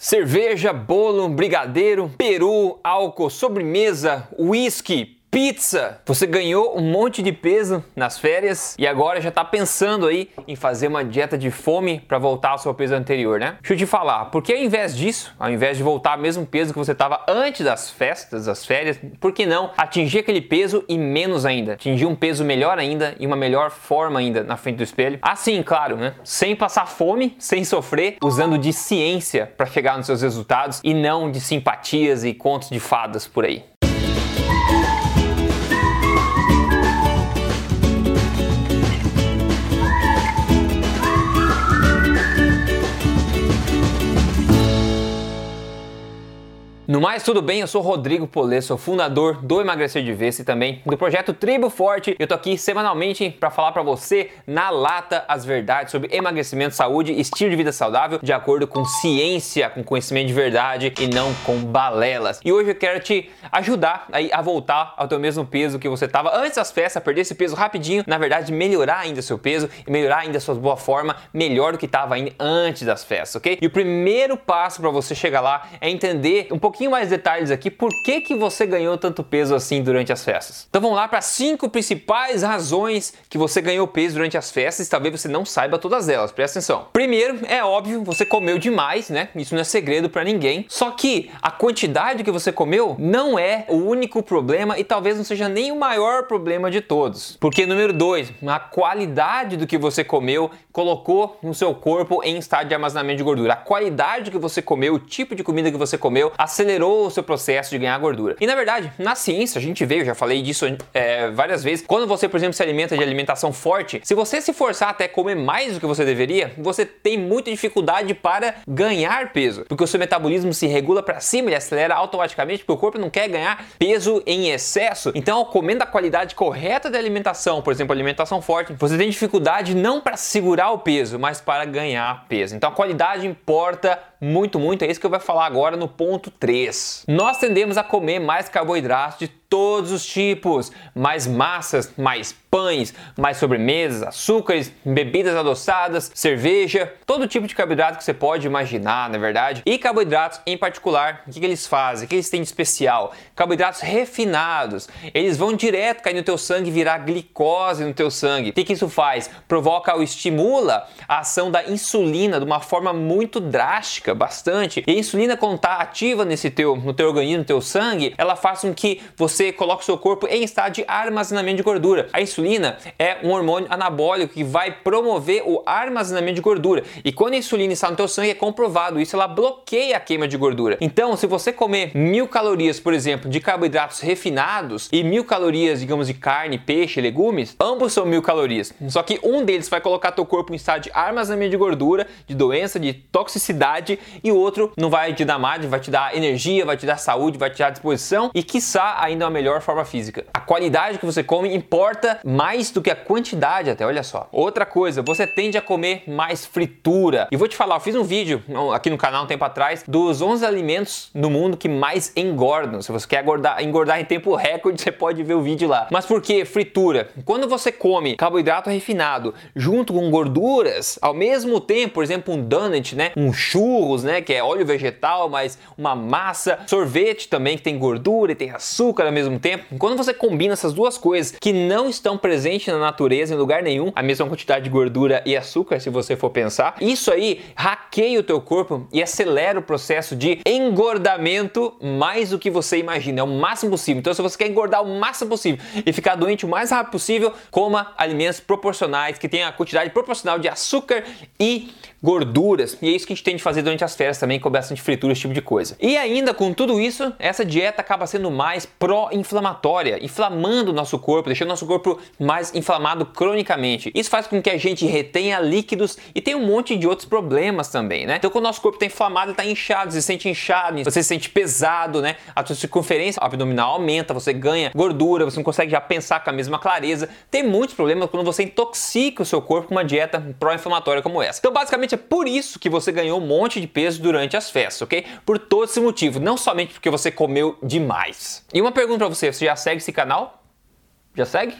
Cerveja, bolo, brigadeiro, peru, álcool, sobremesa, uísque, pizza. Você ganhou um monte de peso nas férias e agora já está pensando aí em fazer uma dieta de fome para voltar ao seu peso anterior, né? Deixa eu te falar, porque ao invés disso, ao invés de voltar ao mesmo peso que você estava antes das festas, das férias, por que não atingir aquele peso e menos ainda? Atingir um peso melhor ainda e uma melhor forma ainda na frente do espelho. Assim, claro, né? Sem passar fome, sem sofrer, usando de ciência para chegar nos seus resultados e não de simpatias e contos de fadas por aí. No mais, tudo bem? Eu sou Rodrigo Polê, sou fundador do Emagrecer de Vez e também do projeto Tribo Forte. Eu tô aqui semanalmente para falar para você na lata as verdades sobre emagrecimento, saúde e estilo de vida saudável de acordo com ciência, com conhecimento de verdade e não com balelas. E hoje eu quero te ajudar aí a voltar ao teu mesmo peso que você estava antes das festas, perder esse peso rapidinho, na verdade melhorar ainda seu peso e melhorar ainda sua boa forma, melhor do que estava ainda antes das festas, ok? E o primeiro passo para você chegar lá é entender um pouquinho pouquinho mais detalhes aqui por que, que você ganhou tanto peso assim durante as festas. Então vamos lá para cinco principais razões que você ganhou peso durante as festas talvez você não saiba todas elas, presta atenção. Primeiro, é óbvio, você comeu demais, né? Isso não é segredo para ninguém. Só que a quantidade que você comeu não é o único problema e talvez não seja nem o maior problema de todos. Porque número dois, a qualidade do que você comeu colocou no seu corpo em estado de armazenamento de gordura. A qualidade que você comeu, o tipo de comida que você comeu, acelerou acelerou o seu processo de ganhar gordura. E na verdade, na ciência, a gente vê, eu já falei disso é, várias vezes, quando você, por exemplo, se alimenta de alimentação forte, se você se forçar até comer mais do que você deveria, você tem muita dificuldade para ganhar peso, porque o seu metabolismo se regula para cima, ele acelera automaticamente, porque o corpo não quer ganhar peso em excesso. Então, comendo a qualidade correta da alimentação, por exemplo, alimentação forte, você tem dificuldade não para segurar o peso, mas para ganhar peso. Então, a qualidade importa muito, muito. É isso que eu vou falar agora no ponto 3. Nós tendemos a comer mais carboidratos de todos os tipos, mais massas, mais pães, mais sobremesas, açúcares, bebidas adoçadas, cerveja, todo tipo de carboidrato que você pode imaginar, na verdade. E carboidratos em particular, o que, que eles fazem? O que eles têm de especial? Carboidratos refinados, eles vão direto cair no teu sangue e virar glicose no teu sangue. O que, que isso faz? Provoca ou estimula a ação da insulina de uma forma muito drástica, bastante. E a insulina, quando está ativa nesse teu, no teu organismo, no teu sangue, ela faz com que você você coloca o seu corpo em estado de armazenamento de gordura. A insulina é um hormônio anabólico que vai promover o armazenamento de gordura. E quando a insulina está no teu sangue, é comprovado isso, ela bloqueia a queima de gordura. Então, se você comer mil calorias, por exemplo, de carboidratos refinados e mil calorias, digamos, de carne, peixe, legumes, ambos são mil calorias. Só que um deles vai colocar teu corpo em estado de armazenamento de gordura, de doença, de toxicidade, e o outro não vai te dar mais, vai te dar energia, vai te dar saúde, vai te dar disposição e, quiçá, ainda uma melhor forma física. A qualidade que você come importa mais do que a quantidade, até olha só. Outra coisa, você tende a comer mais fritura. E vou te falar, eu fiz um vídeo aqui no canal um tempo atrás dos 11 alimentos no mundo que mais engordam. Se você quer engordar, engordar em tempo recorde, você pode ver o vídeo lá. Mas por que fritura? Quando você come carboidrato refinado junto com gorduras, ao mesmo tempo, por exemplo, um donut, né? Um churros, né? Que é óleo vegetal, mas uma massa, sorvete também que tem gordura e tem açúcar mesmo tempo, quando você combina essas duas coisas que não estão presentes na natureza em lugar nenhum, a mesma quantidade de gordura e açúcar, se você for pensar, isso aí hackeia o teu corpo e acelera o processo de engordamento mais do que você imagina, é o máximo possível. Então, se você quer engordar o máximo possível e ficar doente o mais rápido possível, coma alimentos proporcionais que tenham a quantidade proporcional de açúcar e gorduras. E é isso que a gente tem de fazer durante as férias também, com bastante fritura, esse tipo de coisa. E ainda com tudo isso, essa dieta acaba sendo mais pró-inflamatória, inflamando o nosso corpo, deixando o nosso corpo mais inflamado cronicamente. Isso faz com que a gente retenha líquidos e tem um monte de outros problemas também, né? Então, quando o nosso corpo está inflamado, está inchado, você se sente inchado, você se sente pesado, né? A sua circunferência abdominal aumenta, você ganha gordura, você não consegue já pensar com a mesma clareza. Tem muitos problemas quando você intoxica o seu corpo com uma dieta pró-inflamatória como essa. Então, basicamente, é por isso que você ganhou um monte de peso durante as festas, ok? Por todo esse motivo, não somente porque você comeu demais. E uma pergunta para você, você já segue esse canal? Já segue?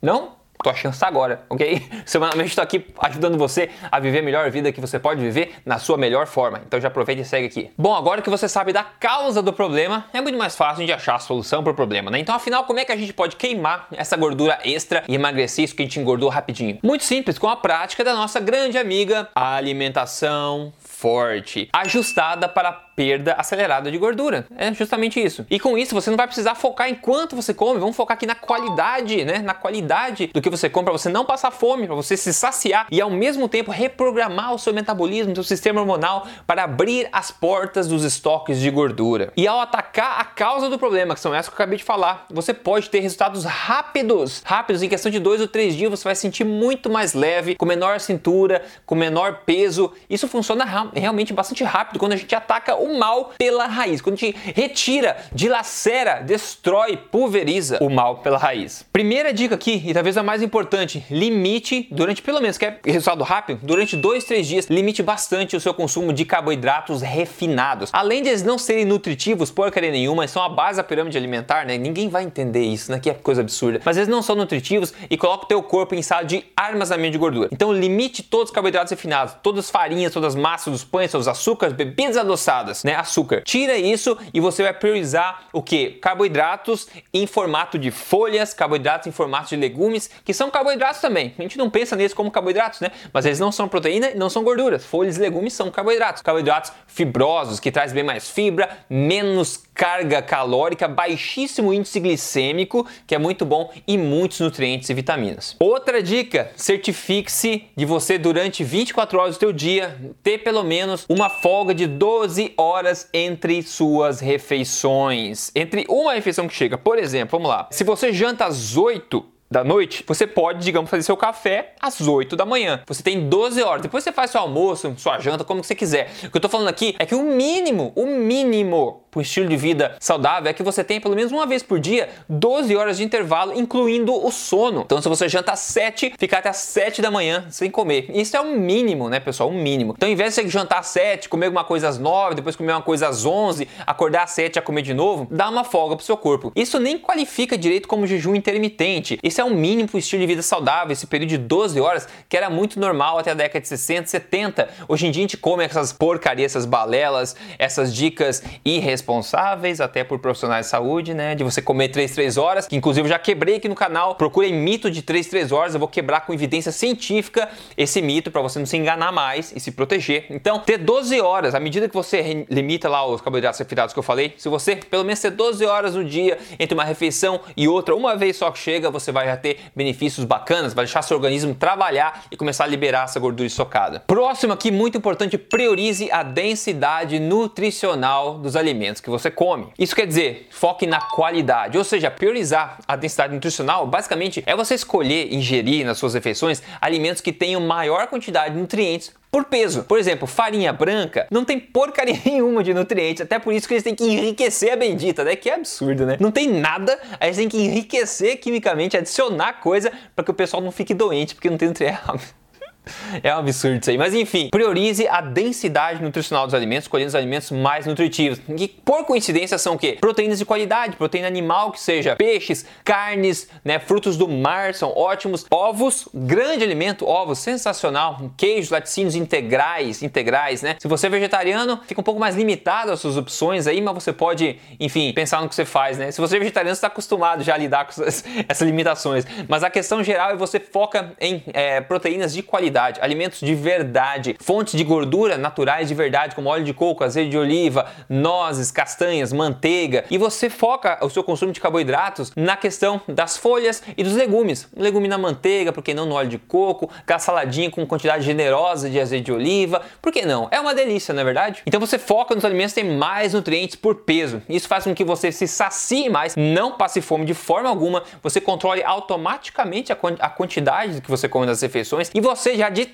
Não? tua chance agora, ok? Semanalmente estou aqui ajudando você a viver a melhor vida que você pode viver na sua melhor forma. Então já aproveita e segue aqui. Bom, agora que você sabe da causa do problema, é muito mais fácil de achar a solução para o problema, né? Então, afinal, como é que a gente pode queimar essa gordura extra e emagrecer isso que a gente engordou rapidinho? Muito simples, com a prática da nossa grande amiga, a alimentação forte, ajustada para perda acelerada de gordura. É justamente isso. E com isso você não vai precisar focar em quanto você come, vamos focar aqui na qualidade, né? Na qualidade do que você come para você não passar fome, para você se saciar e ao mesmo tempo reprogramar o seu metabolismo, o seu sistema hormonal para abrir as portas dos estoques de gordura. E ao atacar a causa do problema, que são essas que eu acabei de falar, você pode ter resultados rápidos, rápidos em questão de dois ou três dias você vai sentir muito mais leve, com menor cintura, com menor peso. Isso funciona realmente bastante rápido quando a gente ataca o mal pela raiz, quando a gente retira, dilacera, destrói, pulveriza o mal pela raiz. Primeira dica aqui, e talvez a mais importante, limite durante pelo menos, quer resultado rápido? Durante dois, três dias, limite bastante o seu consumo de carboidratos refinados. Além de eles não serem nutritivos, porcaria nenhuma, são a base da pirâmide alimentar, né? Ninguém vai entender isso, né? Que é coisa absurda. Mas eles não são nutritivos e coloca o teu corpo em estado de armazenamento de gordura. Então limite todos os carboidratos refinados, todas as farinhas, todas as massas, os pães, os açúcares, bebidas adoçadas, né? Açúcar. Tira isso e você vai priorizar o que? Carboidratos em formato de folhas, carboidratos em formato de legumes, que são carboidratos também. A gente não pensa neles como carboidratos, né? Mas eles não são proteína e não são gorduras. Folhas e legumes são carboidratos. Carboidratos fibrosos, que traz bem mais fibra, menos carga calórica, baixíssimo índice glicêmico, que é muito bom, e muitos nutrientes e vitaminas. Outra dica, certifique-se de você durante 24 horas do teu dia ter pelo menos uma folga de 12 horas entre suas refeições. Entre uma refeição que chega, por exemplo, vamos lá. Se você janta às 8, da noite, você pode, digamos, fazer seu café às 8 da manhã. Você tem 12 horas. Depois você faz seu almoço, sua janta, como você quiser. O que eu tô falando aqui é que o mínimo, o mínimo para um estilo de vida saudável é que você tenha pelo menos uma vez por dia 12 horas de intervalo, incluindo o sono. Então, se você janta às 7, ficar até às 7 da manhã sem comer. Isso é o mínimo, né, pessoal? O mínimo. Então, ao invés de você jantar às 7, comer alguma coisa às 9, depois comer uma coisa às 11, acordar às 7 e comer de novo, dá uma folga pro seu corpo. Isso nem qualifica direito como jejum intermitente. Isso é o mínimo para o estilo de vida saudável, esse período de 12 horas, que era muito normal até a década de 60, 70. Hoje em dia a gente come essas porcarias, essas balelas, essas dicas irresponsáveis responsáveis, até por profissionais de saúde, né? De você comer 3, 3 horas, que inclusive eu já quebrei aqui no canal. Procurem mito de 3, 3 horas, eu vou quebrar com evidência científica esse mito para você não se enganar mais e se proteger. Então, ter 12 horas, à medida que você limita lá os carboidratos refinados que eu falei, se você pelo menos ter 12 horas no dia entre uma refeição e outra, uma vez só que chega, você vai já ter benefícios bacanas, vai deixar seu organismo trabalhar e começar a liberar essa gordura estocada. Próximo aqui, muito importante, priorize a densidade nutricional dos alimentos alimentos que você come. Isso quer dizer, foque na qualidade, ou seja, priorizar a densidade nutricional, basicamente é você escolher ingerir nas suas refeições alimentos que tenham maior quantidade de nutrientes por peso. Por exemplo, farinha branca não tem porcaria nenhuma de nutrientes, até por isso que eles têm que enriquecer a bendita, né? Que é absurdo, né? Não tem nada, aí eles têm que enriquecer quimicamente, adicionar coisa para que o pessoal não fique doente, porque não tem nutrientes. É um absurdo isso aí. Mas enfim, priorize a densidade nutricional dos alimentos, escolhendo os alimentos mais nutritivos. Que por coincidência são o quê? Proteínas de qualidade, proteína animal, que seja peixes, carnes, né, frutos do mar são ótimos. Ovos, grande alimento, ovos, sensacional. Queijos, laticínios integrais, integrais, né? Se você é vegetariano, fica um pouco mais limitado as suas opções aí, mas você pode, enfim, pensar no que você faz, né? Se você é vegetariano, você está acostumado já a lidar com essas, essas, limitações. Mas a questão geral é você foca em é, proteínas de qualidade qualidade, alimentos de verdade, fontes de gordura naturais de verdade, como óleo de coco, azeite de oliva, nozes, castanhas, manteiga, e você foca o seu consumo de carboidratos na questão das folhas e dos legumes. legume na manteiga, por que não no óleo de coco, aquela saladinha com quantidade generosa de azeite de oliva, por que não? É uma delícia, não é verdade? Então você foca nos alimentos que têm mais nutrientes por peso. Isso faz com que você se sacie mais, não passe fome de forma alguma, você controle automaticamente a quantidade que você come nas refeições e você já já de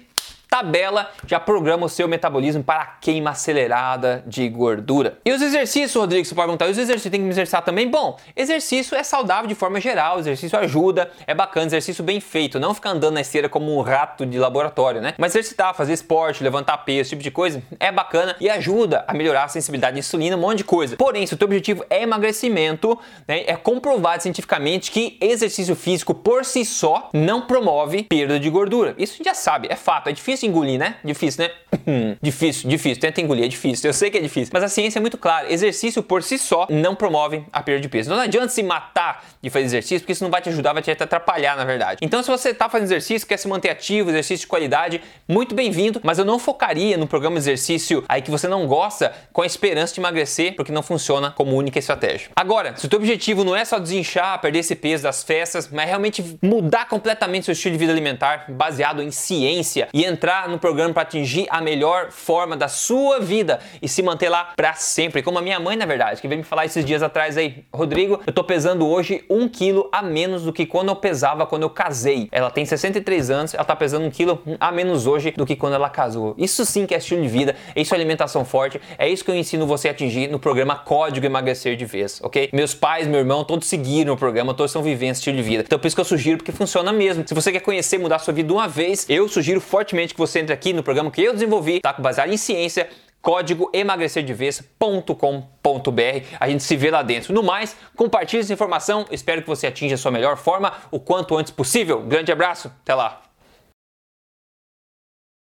tabela já programa o seu metabolismo para a queima acelerada de gordura. E os exercícios, Rodrigo, você pode perguntar, os exercícios tem que me exercitar também? Bom, exercício é saudável de forma geral, exercício ajuda, é bacana, exercício bem feito, não ficar andando na esteira como um rato de laboratório, né? Mas exercitar, fazer esporte, levantar peso, esse tipo de coisa, é bacana e ajuda a melhorar a sensibilidade de insulina, um monte de coisa. Porém, se o teu objetivo é emagrecimento, né, é comprovado cientificamente que exercício físico por si só não promove perda de gordura. Isso a gente já sabe, é fato, é difícil engolir, né? Difícil, né? difícil, difícil. Tenta engolir, é difícil. Eu sei que é difícil. Mas a ciência é muito clara. Exercício por si só não promove a perda de peso. Então não adianta se matar de fazer exercício, porque isso não vai te ajudar, vai te atrapalhar, na verdade. Então, se você está fazendo exercício, quer se manter ativo, exercício de qualidade, muito bem-vindo. Mas eu não focaria no programa de exercício aí que você não gosta com a esperança de emagrecer, porque não funciona como única estratégia. Agora, se o teu objetivo não é só desinchar, perder esse peso das festas, mas realmente mudar completamente seu estilo de vida alimentar baseado em ciência e entrar entrar no programa para atingir a melhor forma da sua vida e se manter lá para sempre. Como a minha mãe, na verdade, que veio me falar esses dias atrás aí, Rodrigo, eu tô pesando hoje um quilo a menos do que quando eu pesava quando eu casei. Ela tem 63 anos, ela tá pesando um quilo a menos hoje do que quando ela casou. Isso sim que é estilo de vida, isso é alimentação forte, é isso que eu ensino você a atingir no programa Código Emagrecer de Vez, ok? Meus pais, meu irmão, todos seguiram o programa, todos estão vivendo esse estilo de vida. Então por isso que eu sugiro, porque funciona mesmo. Se você quer conhecer, mudar sua vida de uma vez, eu sugiro fortemente que você entre aqui no programa que eu desenvolvi, tá? Baseado em ciência, código emagrecerdevez.com.br. A gente se vê lá dentro. No mais, compartilhe essa informação. Espero que você atinja a sua melhor forma o quanto antes possível. Grande abraço, até lá.